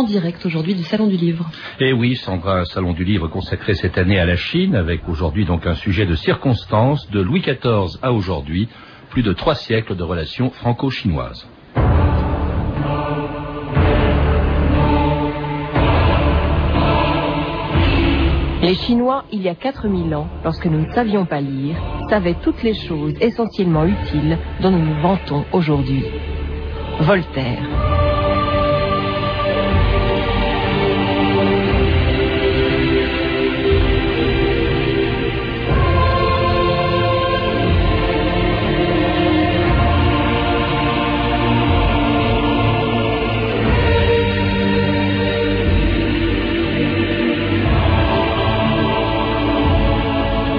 en direct aujourd'hui du Salon du Livre. Et oui, Sandra, un Salon du Livre consacré cette année à la Chine, avec aujourd'hui donc un sujet de circonstance de Louis XIV à aujourd'hui, plus de trois siècles de relations franco-chinoises. Les Chinois, il y a 4000 ans, lorsque nous ne savions pas lire, savaient toutes les choses essentiellement utiles dont nous nous vantons aujourd'hui. Voltaire.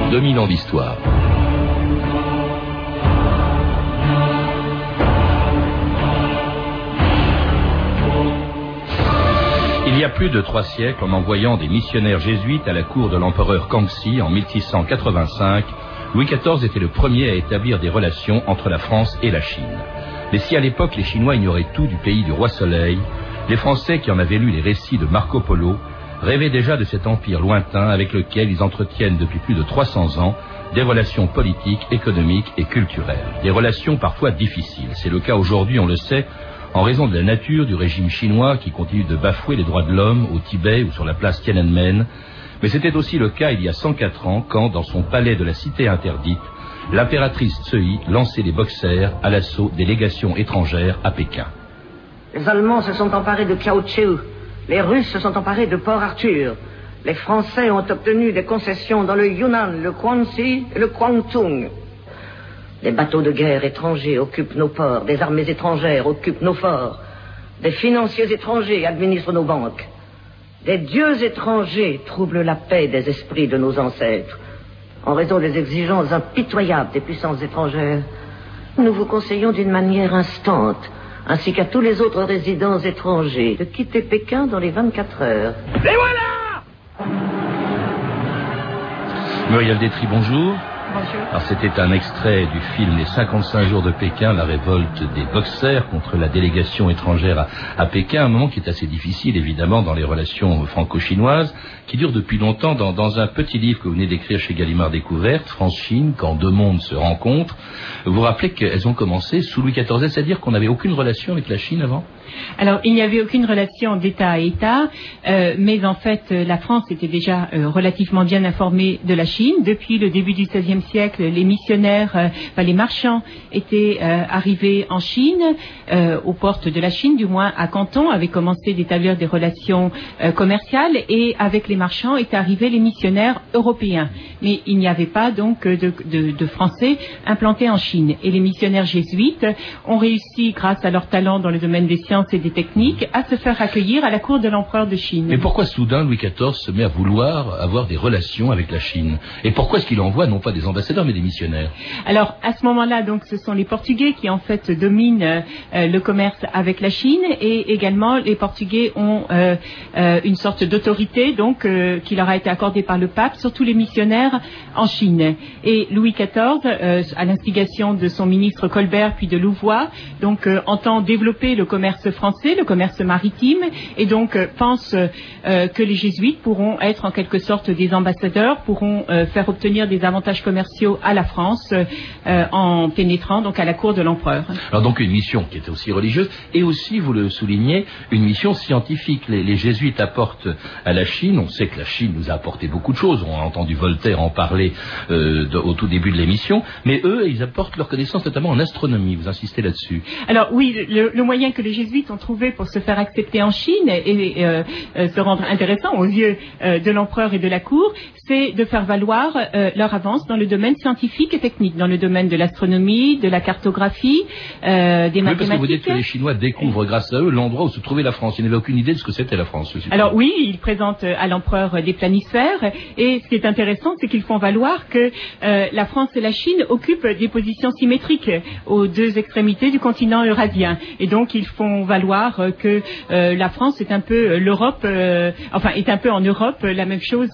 2000 ans d'histoire. Il y a plus de trois siècles, en envoyant des missionnaires jésuites à la cour de l'empereur Kangxi en 1685, Louis XIV était le premier à établir des relations entre la France et la Chine. Mais si à l'époque les Chinois ignoraient tout du pays du roi Soleil, les Français qui en avaient lu les récits de Marco Polo rêvaient déjà de cet empire lointain avec lequel ils entretiennent depuis plus de 300 ans des relations politiques, économiques et culturelles. Des relations parfois difficiles. C'est le cas aujourd'hui, on le sait, en raison de la nature du régime chinois qui continue de bafouer les droits de l'homme au Tibet ou sur la place Tiananmen. Mais c'était aussi le cas il y a 104 ans quand, dans son palais de la cité interdite, l'impératrice Tsui lançait les boxers à l'assaut des légations étrangères à Pékin. Les Allemands se sont emparés de Kiaocheu, les Russes se sont emparés de Port Arthur. Les Français ont obtenu des concessions dans le Yunnan, le Guangxi et le Guangdong. Des bateaux de guerre étrangers occupent nos ports, des armées étrangères occupent nos forts, des financiers étrangers administrent nos banques. Des dieux étrangers troublent la paix des esprits de nos ancêtres. En raison des exigences impitoyables des puissances étrangères, nous vous conseillons d'une manière instante ainsi qu'à tous les autres résidents étrangers, de quitter Pékin dans les 24 heures. Et voilà Muriel Détry, bonjour. Alors c'était un extrait du film Les 55 jours de Pékin, la révolte des boxers contre la délégation étrangère à, Pékin, un moment qui est assez difficile évidemment dans les relations franco-chinoises, qui dure depuis longtemps dans, dans, un petit livre que vous venez d'écrire chez Gallimard Découverte, France-Chine, quand deux mondes se rencontrent. Vous vous rappelez qu'elles ont commencé sous Louis XIV, c'est-à-dire qu'on n'avait aucune relation avec la Chine avant? Alors, il n'y avait aucune relation d'État à État, euh, mais en fait, euh, la France était déjà euh, relativement bien informée de la Chine. Depuis le début du XVIe siècle, les missionnaires, enfin, les marchands étaient arrivés en Chine, aux portes de la Chine, du moins à Canton, avaient commencé d'établir des relations commerciales, et avec les marchands étaient arrivés les missionnaires européens. Mais il n'y avait pas donc de, de Français implantés en Chine. Et les missionnaires jésuites ont réussi, grâce à leur talent dans le domaine des sciences, et des techniques à se faire accueillir à la cour de l'empereur de Chine. Mais pourquoi soudain Louis XIV se met à vouloir avoir des relations avec la Chine? Et pourquoi est-ce qu'il envoie non pas des Alors à ce moment-là, donc ce sont les Portugais qui en fait dominent euh, le commerce avec la Chine et également les Portugais ont euh, euh, une sorte d'autorité donc qui leur a été accordée par le pape sur tous les missionnaires en Chine. Et Louis XIV, à l'instigation de son ministre Colbert puis de Louvois, donc entend développer le commerce français, le commerce maritime, et donc euh, pense euh, que les jésuites pourront être en quelque sorte des ambassadeurs, pourront euh, faire obtenir des avantages commerciaux à la France en pénétrant donc à la cour de l'empereur. Alors donc une mission qui était aussi religieuse et aussi, vous le soulignez, une mission scientifique. Les, jésuites apportent à la Chine, on sait que la Chine nous a apporté beaucoup de choses, on a entendu Voltaire en parler au tout début de l'émission, mais eux, ils apportent leur connaissance notamment en astronomie, vous insistez là-dessus. Alors oui, le moyen que les jésuites ont trouvé pour se faire accepter en Chine et, euh, euh, se rendre intéressant aux yeux euh, de l'empereur et de la cour, c'est de faire valoir leur avance dans le domaine scientifique et technique, dans le domaine de l'astronomie, de la cartographie, des mathématiques. Parce que vous dites que les Chinois découvrent grâce à eux l'endroit où se trouvait la France. Ils n'avaient aucune idée de ce que c'était la France. Alors oui, ils présentent à l'empereur des planisphères et ce qui est intéressant, c'est qu'ils font valoir que la France et la Chine occupent des positions symétriques aux deux extrémités du continent eurasien. Et donc ils font valoir euh, que euh, la France est un peu euh, l'Europe, enfin est un peu en Europe la même chose,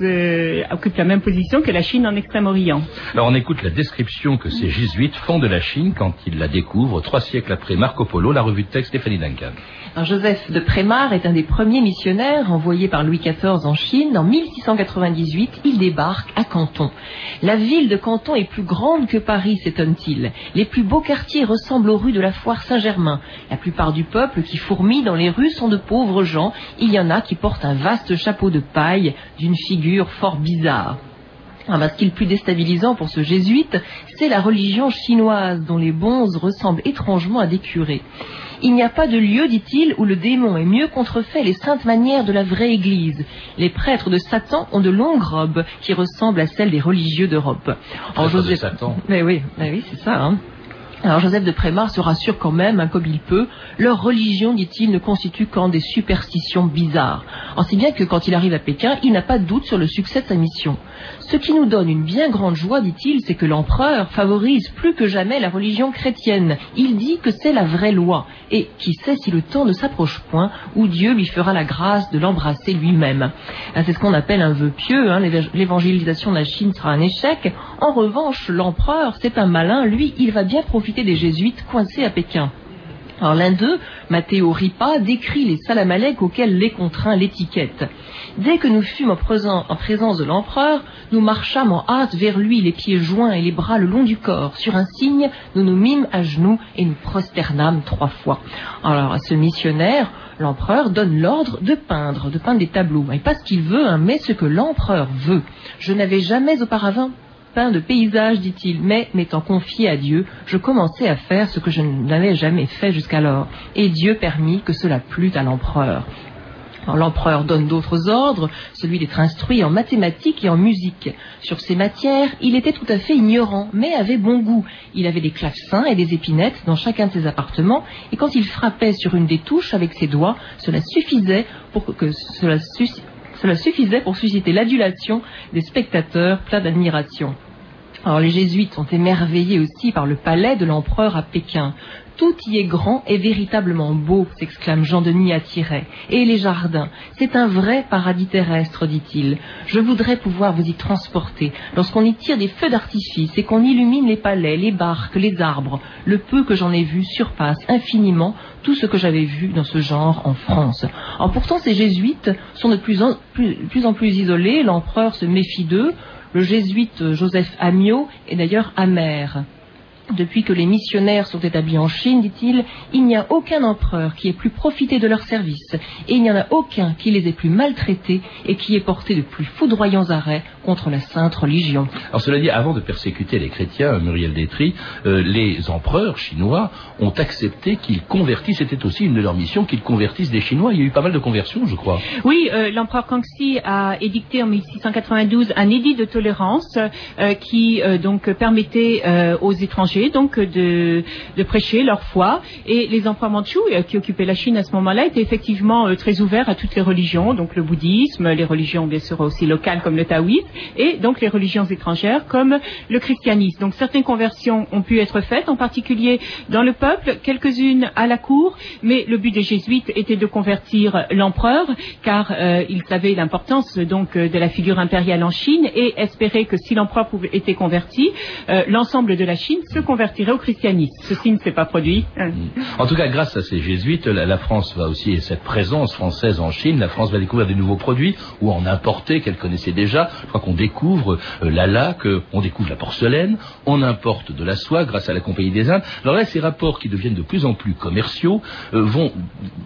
occupe la même position que la Chine en Extrême-Orient. Alors on écoute la description que ces jésuites font de la Chine quand ils la découvrent trois siècles après Marco Polo, la revue de texte Stéphanie Duncan. Joseph de Prémar est un des premiers missionnaires envoyés par Louis XIV en Chine. En 1698, il débarque à Canton. La ville de Canton est plus grande que Paris, s'étonne-t-il. Les plus beaux quartiers ressemblent aux rues de la foire Saint-Germain. La plupart du peuple qui fourmille dans les rues sont de pauvres gens. Il y en a qui portent un vaste chapeau de paille d'une figure fort bizarre. Ah, ce qui est le plus déstabilisant pour ce jésuite, c'est la religion chinoise dont les bonzes ressemblent étrangement à des curés. Il n'y a pas de lieu, dit-il, où le démon ait mieux contrefait les saintes manières de la vraie Église. Les prêtres de Satan ont de longues robes qui ressemblent à celles des religieux d'Europe. En Joseph... Satan. Mais oui, mais oui, c'est ça. Hein. Alors Joseph de Prémar se rassure quand même, hein, comme il peut. Leur religion, dit-il, ne constitue qu'en des superstitions bizarres. En si bien que quand il arrive à Pékin, il n'a pas de doute sur le succès de sa mission. Ce qui nous donne une bien grande joie, dit-il, c'est que l'empereur favorise plus que jamais la religion chrétienne. Il dit que c'est la vraie loi. Et qui sait si le temps ne s'approche point où Dieu lui fera la grâce de l'embrasser lui-même. Ah, c'est ce qu'on appelle un vœu pieux. Hein. L'évangélisation de la Chine sera un échec. En revanche, l'empereur, c'est un malin. Lui, il va bien profiter des jésuites coincés à Pékin. Alors l'un d'eux, Matteo Ripa, décrit les salamalek auxquels les contraint l'étiquette. Dès que nous fûmes en, présence de l'empereur, nous marchâmes en hâte vers lui, les pieds joints et les bras le long du corps. Sur un signe, nous nous mîmes à genoux et nous prosternâmes trois fois. Alors à ce missionnaire, l'empereur donne l'ordre de peindre, de peindre des tableaux. Et pas ce qu'il veut, hein, mais ce que l'empereur veut. Je n'avais jamais auparavant de paysage, dit-il, mais m'étant confié à Dieu, je commençais à faire ce que je n'avais jamais fait jusqu'alors, et Dieu permit que cela plût à l'empereur. L'empereur donne d'autres ordres, celui d'être instruit en mathématiques et en musique. Sur ces matières, il était tout à fait ignorant, mais avait bon goût. Il avait des clavecins et des épinettes dans chacun de ses appartements, et quand il frappait sur une des touches avec ses doigts, cela suffisait pour que cela, cela suffisait pour susciter l'adulation des spectateurs pleins d'admiration. Alors les jésuites sont émerveillés aussi par le palais de l'empereur à Pékin. Tout y est grand et véritablement beau, s'exclame Jean-Denis attiré. Et les jardins, c'est un vrai paradis terrestre, dit-il. Je voudrais pouvoir vous y transporter. Lorsqu'on y tire des feux d'artifice et qu'on illumine les palais, les barques, les arbres, le peu que j'en ai vu surpasse infiniment tout ce que j'avais vu dans ce genre en France. En pourtant, ces jésuites sont de plus en plus, en plus isolés, l'empereur se méfie d'eux, le jésuite Joseph Amiot est d'ailleurs amer. Depuis que les missionnaires sont établis en Chine, dit-il, il n'y a aucun empereur qui ait plus profité de leurs services, et il n'y en a aucun qui les ait plus maltraités et qui ait porté de plus foudroyants arrêts contre la sainte religion. Alors cela dit, avant de persécuter les chrétiens, Muriel Détry, euh, les empereurs chinois ont accepté qu'ils convertissent, c'était aussi une de leurs missions, qu'ils convertissent des Chinois. Il y a eu pas mal de conversions, je crois. Oui, euh, l'empereur Kangxi a édicté en 1692 un édit de tolérance euh, qui donc permettait aux étrangers donc de, prêcher leur foi. Et les empereurs mandchous euh, qui occupaient la Chine à ce moment-là étaient effectivement euh, très ouverts à toutes les religions, donc le bouddhisme, les religions bien sûr aussi locales comme le taoïsme, et donc les religions étrangères comme le christianisme. Donc certaines conversions ont pu être faites, en particulier dans le peuple, quelques-unes à la cour, mais le but des jésuites était de convertir l'empereur, car euh, ils savaient l'importance donc de la figure impériale en Chine et espéraient que si l'empereur était converti, l'ensemble de la Chine se convertirait au christianisme. Ceci ne s'est pas produit. Mm. En tout cas, grâce à ces jésuites, la, France va aussi, et cette présence française en Chine, la France va découvrir des nouveaux produits ou en importer qu'elle connaissait déjà. Je crois qu'on découvre euh, la laque, on découvre la porcelaine, on importe de la soie grâce à la Compagnie des Indes. Alors là, ces rapports qui deviennent de plus en plus commerciaux euh, vont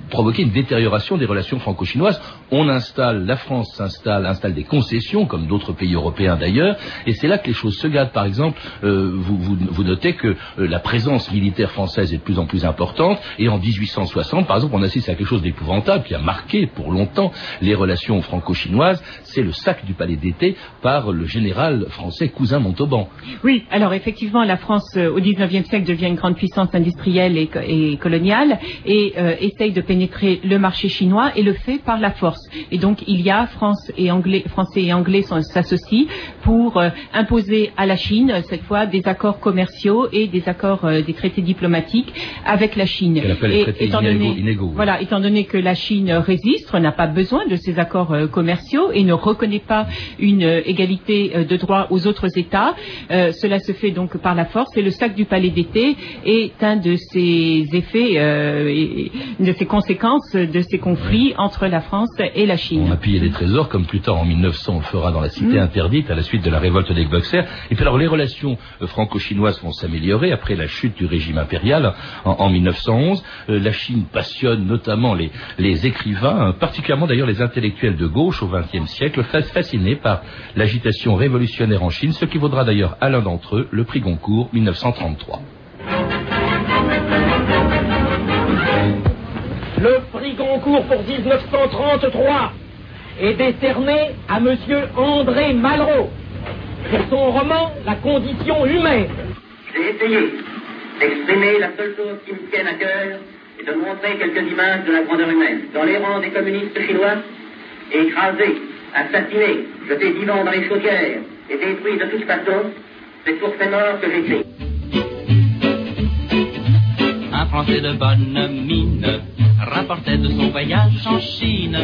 provoquer une détérioration des relations franco-chinoises. On installe, la France s'installe, installe des concessions, comme d'autres pays européens d'ailleurs, et c'est là que les choses se gâtent. Par exemple, euh, vous, notez que euh, la présence militaire française est de plus en plus importante. Et en 1860, par exemple, on assiste à quelque chose d'épouvantable qui a marqué pour longtemps les relations franco-chinoises. C'est le sac du palais d'été par le général français Cousin Montauban. Oui, alors effectivement, la France euh, au XIXe siècle devient une grande puissance industrielle et, coloniale et euh, essaye de pénétrer le marché chinois et le fait par la force. Et donc il y a France et Anglais, Français et Anglais s'associent pour imposer à la Chine cette fois des accords commerciaux et des accords, euh, des traités diplomatiques avec la Chine. Qu'elle appelle les traités étant donné, inégaux, voilà, étant donné que la Chine résiste, n'a pas besoin de ces accords euh, commerciaux et ne reconnaît pas une euh, égalité euh, de droit aux autres États, euh, cela se fait donc par la force. Et le sac du palais d'été est un de ces effets, euh, et- de ces conséquences de ces conflits entre la France et la Chine. On a pillé des trésors, comme plus tard en 1900 on le fera dans la cité interdite à la suite de la révolte des Boxers. Et puis alors les relations franco-chinoises vont s'améliorer après la chute du régime impérial en, en 1911. Euh, la Chine passionne notamment les, écrivains, hein, particulièrement d'ailleurs les intellectuels de gauche au XXe siècle, fa- fascinés par l'agitation révolutionnaire en Chine, ce qui vaudra d'ailleurs à l'un d'entre eux le prix Goncourt 1933. Le prix Goncourt pour 1933 est décerné à Monsieur André Malraux pour son roman La condition humaine. J'ai essayé d'exprimer la seule chose qui me tienne à cœur et de montrer quelques images de la grandeur humaine. Dans les rangs des communistes chinois, écrasés, assassinés, jetés vivants dans les chaudières et détruits de toute façon, c'est pour ces morts que j'écris. Un Français de bonne mine rapportait de son voyage en Chine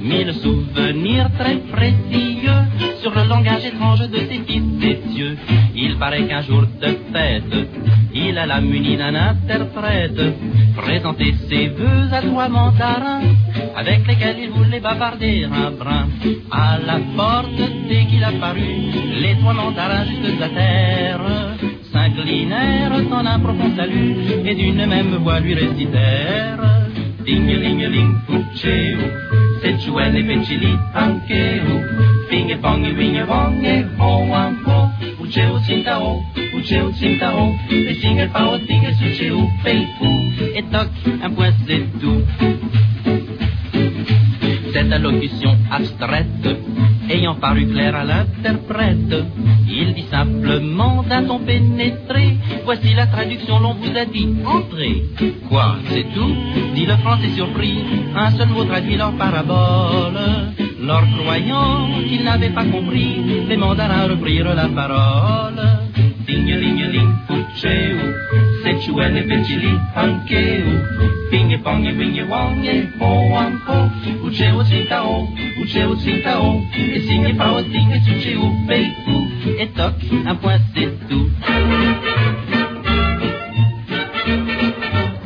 mille souvenirs très précieux sur le langage étrange de ses fils des. Il paraît qu'un jour de fête, il alla muni d'un interprète présenter ses vœux à trois mandarins avec lesquels il voulait bavarder un brin. À la porte, dès qu'il apparut, les trois mandarins jusque à terre s'inclinèrent en un profond salut et d'une même voix lui récitèrent Dingelingeling, oe, sensuele peccili, anche u, finge e winge wonge, ho wan po, ucheu cinta o, ucheu cinta o, e singer power dinge suche u, pei u, et toc, un point c'est tout. Cette allocution abstraite ayant paru claire à l'interprète, il dit simplement d'un ton pénétré, voici la traduction, l'on vous a dit, entrez. Quoi, c'est tout dit le français surpris, un seul mot traduit leur parabole. Leur croyant qu'ils n'avaient pas compris, les mandarins reprirent la parole. Tjuele benjili hanke u. Pinge bange winge wange Mo wang po. Uche o tsinta o Uche o tsinta o E singe pa o tinge tuche u Pei u. Et toc un point c'est tout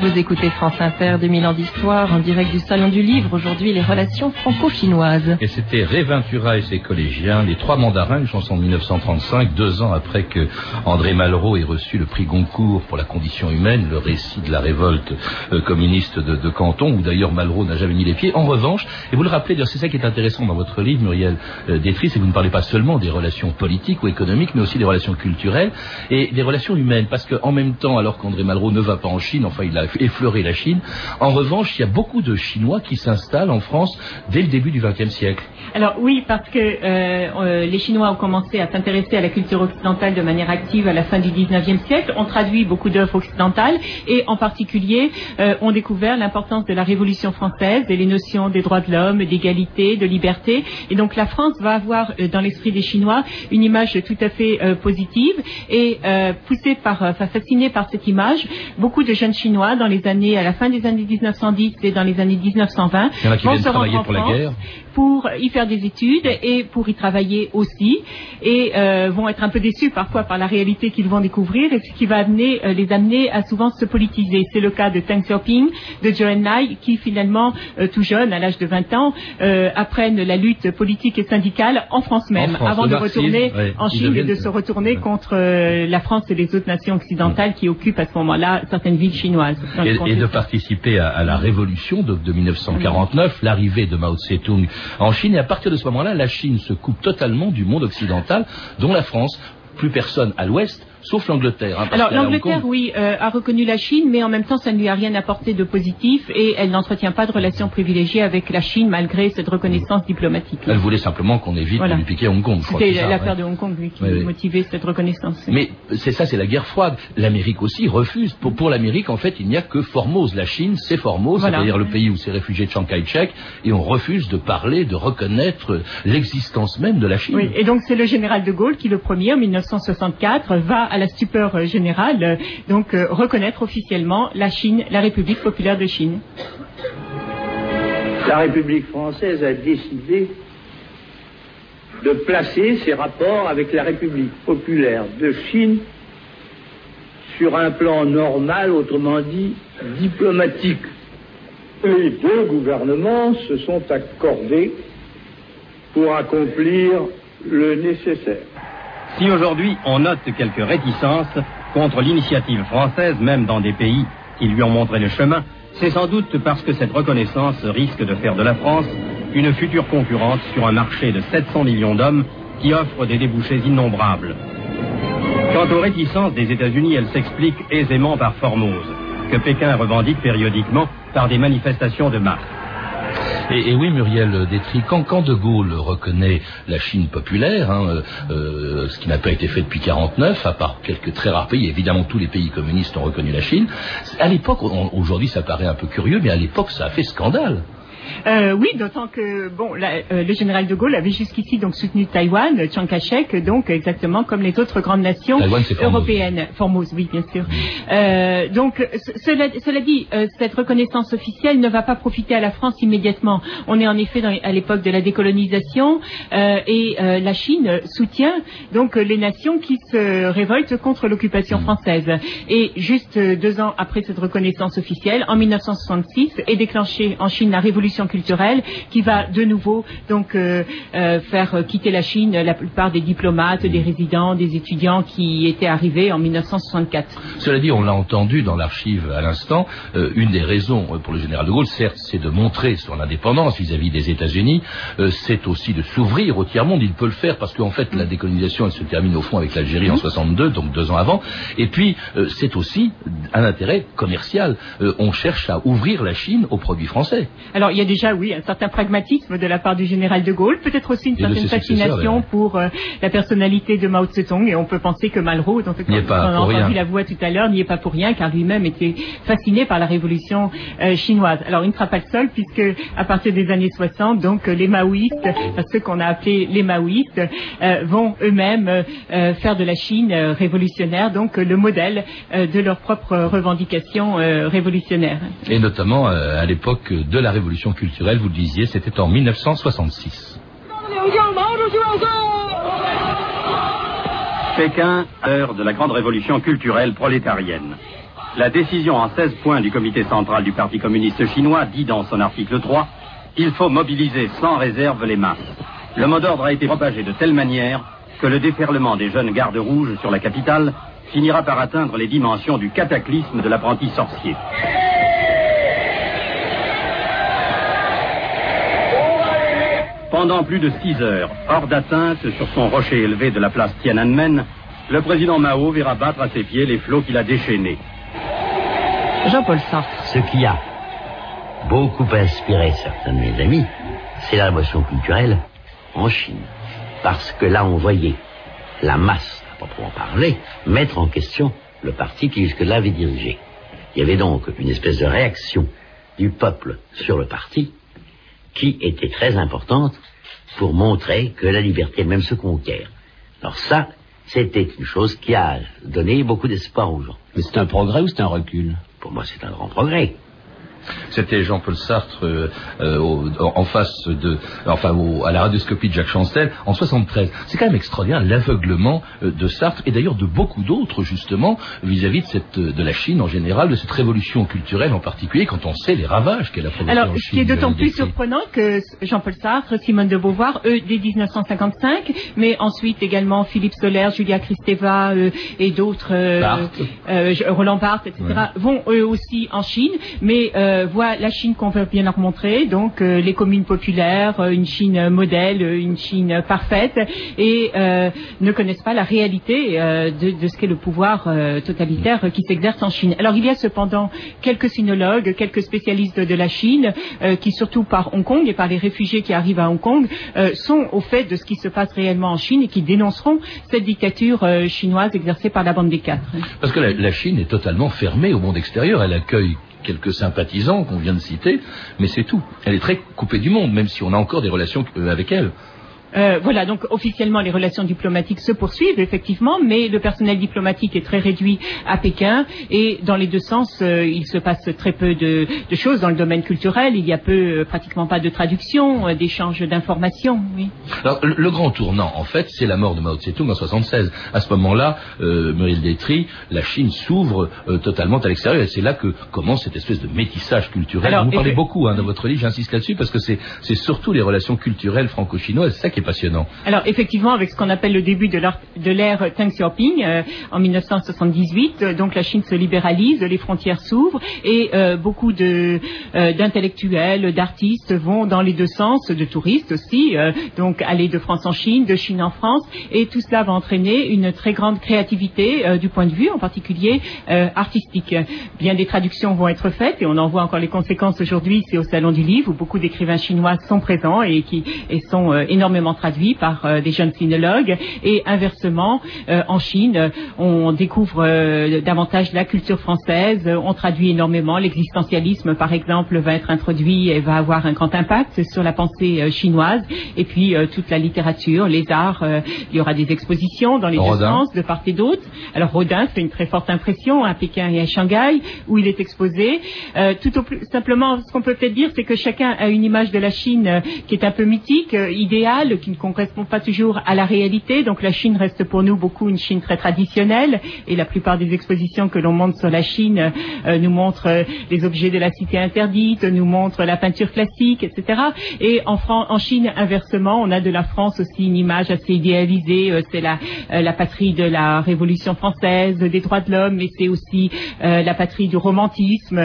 Vous écoutez France Inter, 2000 ans d'histoire, en direct du Salon du Livre, aujourd'hui les relations franco-chinoises. Et c'était Ré Ventura et ses collégiens, les trois mandarins, une chanson de 1935, deux ans après que André Malraux ait reçu le prix Goncourt pour la condition humaine, le récit de la révolte euh, communiste de, de Canton, où d'ailleurs Malraux n'a jamais mis les pieds. En revanche, et vous le rappelez, c'est ça qui est intéressant dans votre livre, Muriel euh, Détry, c'est que vous ne parlez pas seulement des relations politiques ou économiques, mais aussi des relations culturelles et des relations humaines, parce qu'en même temps, alors qu'André Malraux ne va pas en Chine, enfin il a effleuré la Chine, en revanche, il y a beaucoup de Chinois qui s'installent en France dès le début du XXe siècle. Alors oui, parce que euh, euh, les Chinois ont commencé à s'intéresser à la culture occidentale de manière active à la fin du 19e siècle, ont traduit beaucoup d'œuvres occidentales et en particulier euh, ont découvert l'importance de la Révolution française et les notions des droits de l'homme, d'égalité, de liberté. Et donc la France va avoir euh, dans l'esprit des Chinois une image tout à fait positive et poussée par, enfin fascinée par cette image, beaucoup de jeunes Chinois dans les années, à la fin des années 1910 et dans les années 1920 Il y en a qui vont se rendre en pour la France guerre. Pour y faire des études et pour y travailler aussi et euh, vont être un peu déçus parfois par la réalité qu'ils vont découvrir et ce qui va amener, euh, les amener à souvent se politiser. C'est le cas de Teng Xiaoping, de Zhou Enlai qui finalement, euh, tout jeune, à l'âge de 20 ans, apprennent la lutte politique et syndicale en France même, France, avant de marxisme, retourner ouais, en Chine et de se retourner contre la France et les autres nations occidentales qui occupent à ce moment-là certaines villes chinoises. et, de participer à, à la révolution de, de 1949, l'arrivée de Mao Tse-tung en Chine. Et à partir de ce moment-là, la Chine se coupe totalement du monde occidental, dont la France. Plus personne à l'ouest, sauf l'Angleterre. hein, Alors l'Angleterre, oui, euh, a reconnu la Chine, mais en même temps, ça ne lui a rien apporté de positif et elle n'entretient pas de relations privilégiées avec la Chine malgré cette reconnaissance diplomatique. Elle voulait simplement qu'on évite Voilà. de lui piquer Hong Kong. C'était l'affaire ouais. de Hong Kong qui Oui, oui. motivait cette reconnaissance. Mais c'est ça, c'est la guerre froide. L'Amérique aussi refuse. Pour, pour l'Amérique, en fait, il n'y a que Formose. La Chine, c'est Formose, Voilà. c'est-à-dire le pays où s'est réfugié Chiang Kai-shek, et on refuse de parler, de reconnaître l'existence même de la Chine. Oui, et donc c'est le général de Gaulle qui, le premier, en 1964, va à la stupeur euh, générale, euh, donc euh, reconnaître officiellement la Chine, la République populaire de Chine. La République française a décidé de placer ses rapports avec la République populaire de Chine sur un plan normal, autrement dit diplomatique. Les deux gouvernements se sont accordés pour accomplir le nécessaire. Si aujourd'hui on note quelques réticences contre l'initiative française, même dans des pays qui lui ont montré le chemin, c'est sans doute parce que cette reconnaissance risque de faire de la France une future concurrente sur un marché de 700 millions d'hommes qui offre des débouchés innombrables. Quant aux réticences des États-Unis, elles s'expliquent aisément par Formose, que Pékin revendique périodiquement par des manifestations de masse. Et, oui, Muriel Détry, quand, quand De Gaulle reconnaît la Chine populaire, hein, euh, euh, ce qui n'a pas été fait depuis 49, à part quelques très rares pays, évidemment tous les pays communistes ont reconnu la Chine, à l'époque, aujourd'hui ça paraît un peu curieux, mais à l'époque ça a fait scandale. Euh, oui, d'autant que bon, la- euh, le général de Gaulle avait jusqu'ici donc soutenu Taïwan, Chiang Kai-shek, donc exactement comme les autres grandes nations Taïwan, européennes. Formose, oui, bien sûr. Euh, donc, ce- cela, cela dit, cette reconnaissance officielle ne va pas profiter à la France immédiatement. On est en effet dans- à l'époque de la décolonisation et la Chine soutient donc les nations qui se révoltent contre l'occupation française. Et juste deux ans après cette reconnaissance officielle, en 1966, est déclenchée en Chine la révolution culturelle qui va de nouveau donc euh, euh, faire quitter la Chine la plupart des diplomates, des résidents, des étudiants qui étaient arrivés en 1964. Cela dit, on l'a entendu dans l'archive à l'instant, euh, une des raisons pour le général de Gaulle, certes, c'est de montrer son indépendance vis-à-vis des États-Unis, c'est aussi de s'ouvrir au tiers-monde. Il peut le faire parce qu'en fait, la décolonisation, elle se termine au fond avec l'Algérie en 62, donc deux ans avant. Et puis, c'est aussi un intérêt commercial. On cherche à ouvrir la Chine aux produits français. Alors il y a déjà, oui, un certain pragmatisme de la part du général de Gaulle, peut-être aussi une Et certaine fascination pour euh, la personnalité de Mao Tse-tung, et on peut penser que Malraux, dont on a entendu la voix tout à l'heure, n'y est pas pour rien, car lui-même était fasciné par la révolution euh, chinoise. Alors il ne sera pas le seul, puisque à partir des années 60, donc les maoïstes, enfin, ceux qu'on a appelés les maoïstes, euh, vont eux-mêmes faire de la Chine révolutionnaire, donc le modèle de leurs propres revendications révolutionnaires. Et notamment à l'époque de la révolution culturelle, vous le disiez, c'était en 1966. Pékin, heure de la grande révolution culturelle prolétarienne. La décision en 16 points du comité central du Parti communiste chinois dit dans son article 3 Il faut mobiliser sans réserve les masses. Le mot d'ordre a été propagé de telle manière que le déferlement des jeunes gardes rouges sur la capitale finira par atteindre les dimensions du cataclysme de l'apprenti sorcier. Pendant plus de six heures, hors d'atteinte sur son rocher élevé de la place Tiananmen, le président Mao verra battre à ses pieds les flots qu'il a déchaînés. Jean-Paul Sartre. Ce qui a beaucoup inspiré certains de mes amis, c'est la révolution culturelle en Chine. Parce que là, on voyait la masse, à proprement parler, mettre en question le parti qui jusque-là avait dirigé. Il y avait donc une espèce de réaction du peuple sur le parti qui était très importante pour montrer que la liberté elle-même se conquiert. Alors ça, c'était une chose qui a donné beaucoup d'espoir aux gens. Mais c'est un progrès ou c'est un recul? Pour moi, c'est un grand progrès. C'était Jean-Paul Sartre euh, euh, au- en face de, enfin au- à la radioscopie de Jacques Chancel en 73. C'est quand même extraordinaire l'aveuglement euh, de Sartre et d'ailleurs de beaucoup d'autres justement vis-à-vis de cette euh, de la Chine en général, de cette révolution culturelle en particulier quand on sait les ravages qu'elle a provoqués Alors, en ce qui est d'autant plus surprenant que Jean-Paul Sartre, Simone de Beauvoir, eux, dès 1955, mais ensuite également Philippe Soler, Julia Kristeva euh, et d'autres, euh, Roland Barthes, etc., vont eux aussi en Chine, mais euh, voient la Chine qu'on veut bien leur montrer, donc euh, les communes populaires, euh, une Chine modèle, une Chine parfaite, et ne connaissent pas la réalité de, ce qu'est le pouvoir totalitaire qui s'exerce en Chine. Alors il y a cependant quelques sinologues, quelques spécialistes de la Chine, qui surtout par Hong Kong et par les réfugiés qui arrivent à Hong Kong, sont au fait de ce qui se passe réellement en Chine et qui dénonceront cette dictature chinoise exercée par la bande des quatre. Parce que la Chine est totalement fermée au monde extérieur. Elle accueille quelques sympathisants qu'on vient de citer, mais c'est tout. Elle est très coupée du monde, même si on a encore des relations avec elle. Euh, voilà, donc officiellement les relations diplomatiques se poursuivent effectivement, mais le personnel diplomatique est très réduit à Pékin et dans les deux sens, euh, il se passe très peu de, de, choses dans le domaine culturel. Il y a peu, euh, pratiquement pas de traduction, euh, d'échange d'informations. Oui. Alors le, le, grand tournant, en fait, c'est la mort de Mao Tse-tung en 76. À ce moment-là, euh, Muriel Détry, la Chine s'ouvre totalement à l'extérieur et c'est là que commence cette espèce de métissage culturel. Alors, Vous parlez beaucoup hein, dans votre livre, j'insiste là-dessus parce que c'est surtout les relations culturelles franco-chinoises, ça qui Alors effectivement, avec ce qu'on appelle le début de l'ère Deng Xiaoping euh, en 1978, euh, donc la Chine se libéralise, les frontières s'ouvrent et euh, beaucoup d'intellectuels, d'artistes vont dans les deux sens, de touristes aussi, donc aller de France en Chine, de Chine en France, et tout cela va entraîner une très grande créativité du point de vue, en particulier artistique. Bien des traductions vont être faites et on en voit encore les conséquences aujourd'hui. C'est au Salon du Livre où beaucoup d'écrivains chinois sont présents et qui et sont énormément traduits par euh, des jeunes sinologues. Et inversement, euh, en Chine, on découvre euh, davantage la culture française. On traduit énormément. L'existentialisme, par exemple, va être introduit et va avoir un grand impact sur la pensée chinoise. Et puis toute la littérature, les arts. il y aura des expositions dans les deux sens, de part et d'autre. Alors Rodin fait une très forte impression à Pékin et à Shanghai, où il est exposé. tout au plus simplement, ce qu'on peut peut-être dire, c'est que chacun a une image de la Chine qui est un peu mythique, idéale, qui ne correspond pas toujours à la réalité. Donc la Chine reste pour nous beaucoup une Chine très traditionnelle et la plupart des expositions que l'on montre sur la Chine euh, nous montrent euh, les objets de la cité interdite, nous montrent la peinture classique, etc. Et en, en Chine, inversement, on a de la France aussi une image assez idéalisée. Euh, c'est la, la patrie de la Révolution française, des droits de l'homme, mais c'est aussi la patrie du romantisme.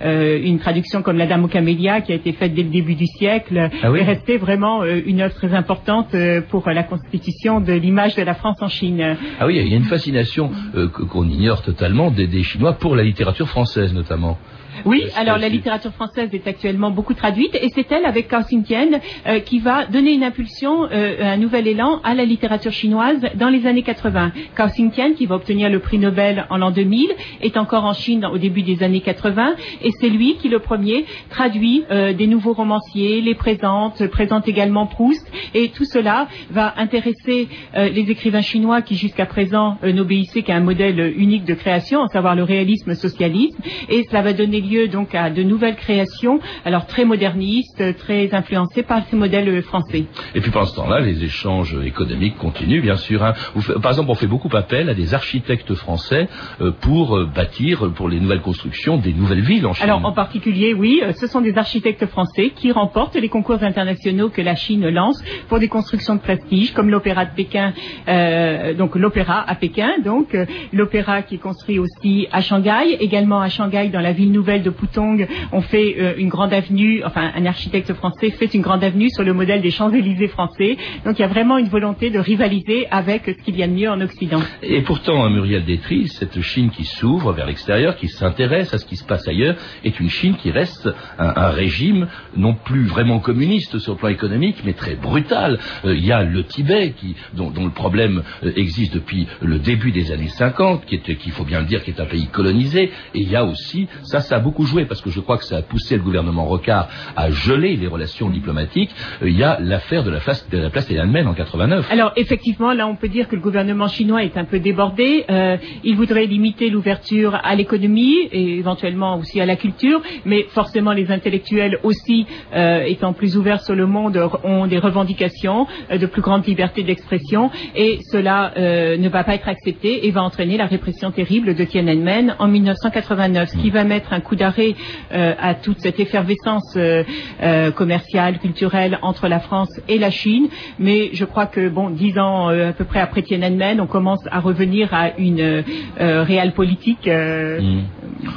une traduction comme La Dame aux Camélias qui a été faite dès le début du siècle ah oui? est restée vraiment une œuvre très importante euh, pour la constitution de l'image de la France en Chine. Ah oui, il y a une fascination euh, qu'on ignore totalement des, des Chinois pour la littérature française notamment. Oui, alors la littérature française est actuellement beaucoup traduite et c'est elle, avec Cao Xintian, euh, qui va donner une impulsion, euh, un nouvel élan à la littérature chinoise dans les années 80. Cao Xintian, qui va obtenir le prix Nobel en l'an 2000, est encore en Chine au début des années 80 et c'est lui qui, le premier, traduit euh, des nouveaux romanciers, les présente, présente également Proust et tout cela va intéresser les écrivains chinois qui jusqu'à présent n'obéissaient qu'à un modèle unique de création, à savoir le réalisme socialiste et cela va donner lieu donc à de nouvelles créations, alors très modernistes, très influencées par ces modèles français. Et puis pendant ce temps-là, les échanges économiques continuent, bien sûr. Hein. par exemple, on fait beaucoup appel à des architectes français euh, pour euh, bâtir, pour les nouvelles constructions, des nouvelles villes en Chine. Alors en particulier, oui, euh, ce sont des architectes français qui remportent les concours internationaux que la Chine lance pour des constructions de prestige, comme l'opéra de Pékin, euh, donc l'opéra à Pékin, donc euh, l'opéra qui est construit aussi à Shanghai, également à Shanghai dans la ville nouvelle de Putong, on fait euh, une grande avenue, enfin un architecte français fait une grande avenue sur le modèle des Champs-Élysées français. Donc il y a vraiment une volonté de rivaliser avec ce qu'il y a de mieux en Occident. Et pourtant, Muriel Détry, cette Chine qui s'ouvre vers l'extérieur, qui s'intéresse à ce qui se passe ailleurs, est une Chine qui reste un, régime non plus vraiment communiste sur le plan économique, mais très brutal. Euh, il y a le Tibet, dont, le problème euh, existe depuis le début des années 50, qui est, qu'il faut bien le dire, qui est un pays colonisé. Et il y a aussi, ça, ça a beaucoup joué parce que je crois que ça a poussé le gouvernement Rocard à geler les relations diplomatiques. Euh, il y a l'affaire de la place, de la place Tiananmen en 89. Alors effectivement, là on peut dire que le gouvernement chinois est un peu débordé. Euh, il voudrait limiter l'ouverture à l'économie et éventuellement aussi à la culture, mais forcément les intellectuels aussi, euh, étant plus ouverts sur le monde, ont des revendications euh, de plus grande liberté d'expression et cela ne va pas être accepté et va entraîner la répression terrible de Tiananmen en 1989, ce qui va mettre un coup d'arrêt euh, à toute cette effervescence euh, euh, commerciale, culturelle entre la France et la Chine. Mais je crois que, bon, dix ans à peu près après Tiananmen, on commence à revenir à une réelle politique. Mmh.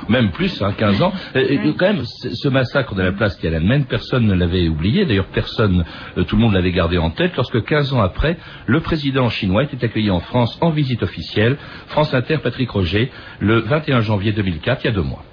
Même plus, hein, 15 ans. Et, et, quand même, ce massacre de la place Tiananmen, personne ne l'avait oublié. D'ailleurs, personne, tout le monde l'avait gardé en tête. Lorsque 15 ans après, le président chinois était accueilli en France en visite officielle. France Inter, Patrick Roger, le 21 janvier 2004, il y a deux mois.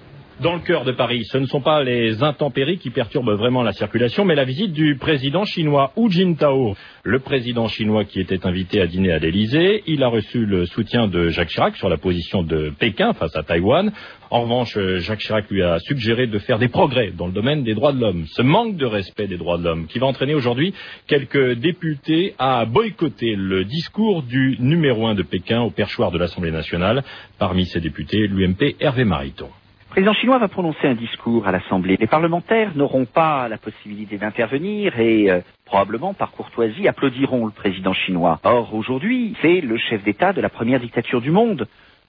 Dans le cœur de Paris. Ce ne sont pas les intempéries qui perturbent vraiment la circulation, mais la visite du président chinois Hu Jintao. Le président chinois qui était invité à dîner à l'Elysée, il a reçu le soutien de Jacques Chirac sur la position de Pékin face à Taïwan. En revanche, Jacques Chirac lui a suggéré de faire des progrès dans le domaine des droits de l'homme. Ce manque de respect des droits de l'homme qui va entraîner aujourd'hui quelques députés à boycotter le discours du numéro un de Pékin au perchoir de l'Assemblée nationale. Parmi ces députés, l'UMP Hervé Mariton. Le président chinois va prononcer un discours à l'Assemblée. Les parlementaires n'auront pas la possibilité d'intervenir et euh, probablement par courtoisie applaudiront le président chinois. Or aujourd'hui, c'est le chef d'État de la première dictature du monde.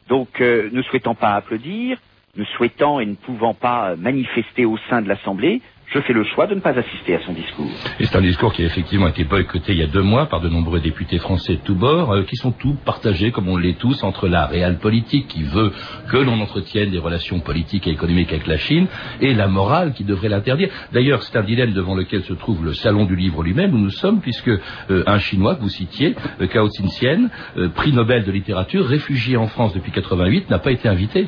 Donc euh, ne souhaitant pas applaudir, ne souhaitant et ne pouvant pas manifester au sein de l'Assemblée, je fais le choix de ne pas assister à son discours. Et c'est un discours qui a effectivement été boycotté il y a deux mois par de nombreux députés français de tous bords, euh, qui sont tous partagés, comme on l'est tous, entre la réelle politique qui veut que l'on entretienne des relations politiques et économiques avec la Chine, et la morale qui devrait l'interdire. D'ailleurs, c'est un dilemme devant lequel se trouve le salon du livre lui-même où nous sommes, puisque euh, un Chinois que vous citiez, euh, Cao euh, prix Nobel de littérature, réfugié en France depuis 88, n'a pas été invité.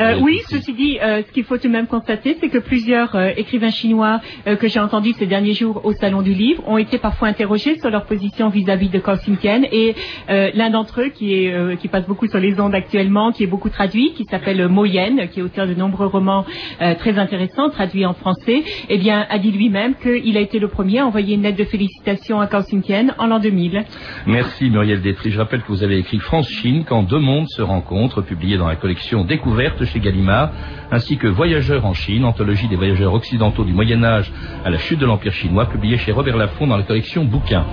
Euh, oui, ceci dit, euh, ce qu'il faut tout de même constater, c'est que plusieurs euh, écrivains chinois que j'ai entendus ces derniers jours au Salon du Livre ont été parfois interrogés sur leur position vis-à-vis de Cao Xintian et l'un d'entre eux qui, est, qui passe beaucoup sur les ondes actuellement, qui est beaucoup traduit, qui s'appelle Mo Yen, qui est auteur de nombreux romans très intéressants, traduits en français, eh bien, a dit lui-même qu'il a été le premier à envoyer une lettre de félicitations à Cao Xintian en l'an 2000. Merci Muriel Détry. Je rappelle que vous avez écrit France-Chine quand deux mondes se rencontrent, publié dans la collection Découverte chez Gallimard, ainsi que Voyageurs en Chine, anthologie des voyageurs occidentaux du Moyen Âge à la chute de l'Empire chinois, publié chez Robert Laffont dans la collection Bouquins.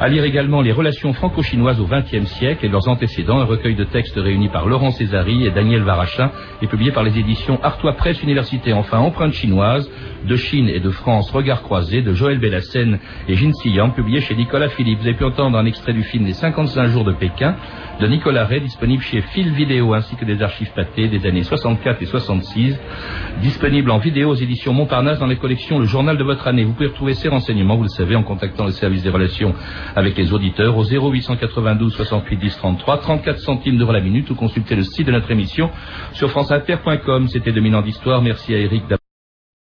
À lire également les relations franco-chinoises au XXe siècle et leurs antécédents, un recueil de textes réunis par Laurent Césari et Daniel Varachin et publié par les éditions Artois Presse Université. Enfin, Empreinte chinoise de Chine et de France, Regard croisé de Joël Bellassène et Jin Yang, publié chez Nicolas Philippe. Vous avez pu entendre un extrait du film Les 55 jours de Pékin de Nicolas Ray, disponible chez Fil Vidéo ainsi que des archives pâtées des années 64 et 66, disponible en vidéo aux éditions Montparnasse dans les collections Le Journal de votre année. Vous pouvez retrouver ces renseignements, vous le savez, en contactant le service des relations avec les auditeurs au 0892 68 10 33, 34 centimes d'euros la minute ou consulter le site de notre émission sur franceinter.com. C'était 2000 ans d'histoire. Merci à Eric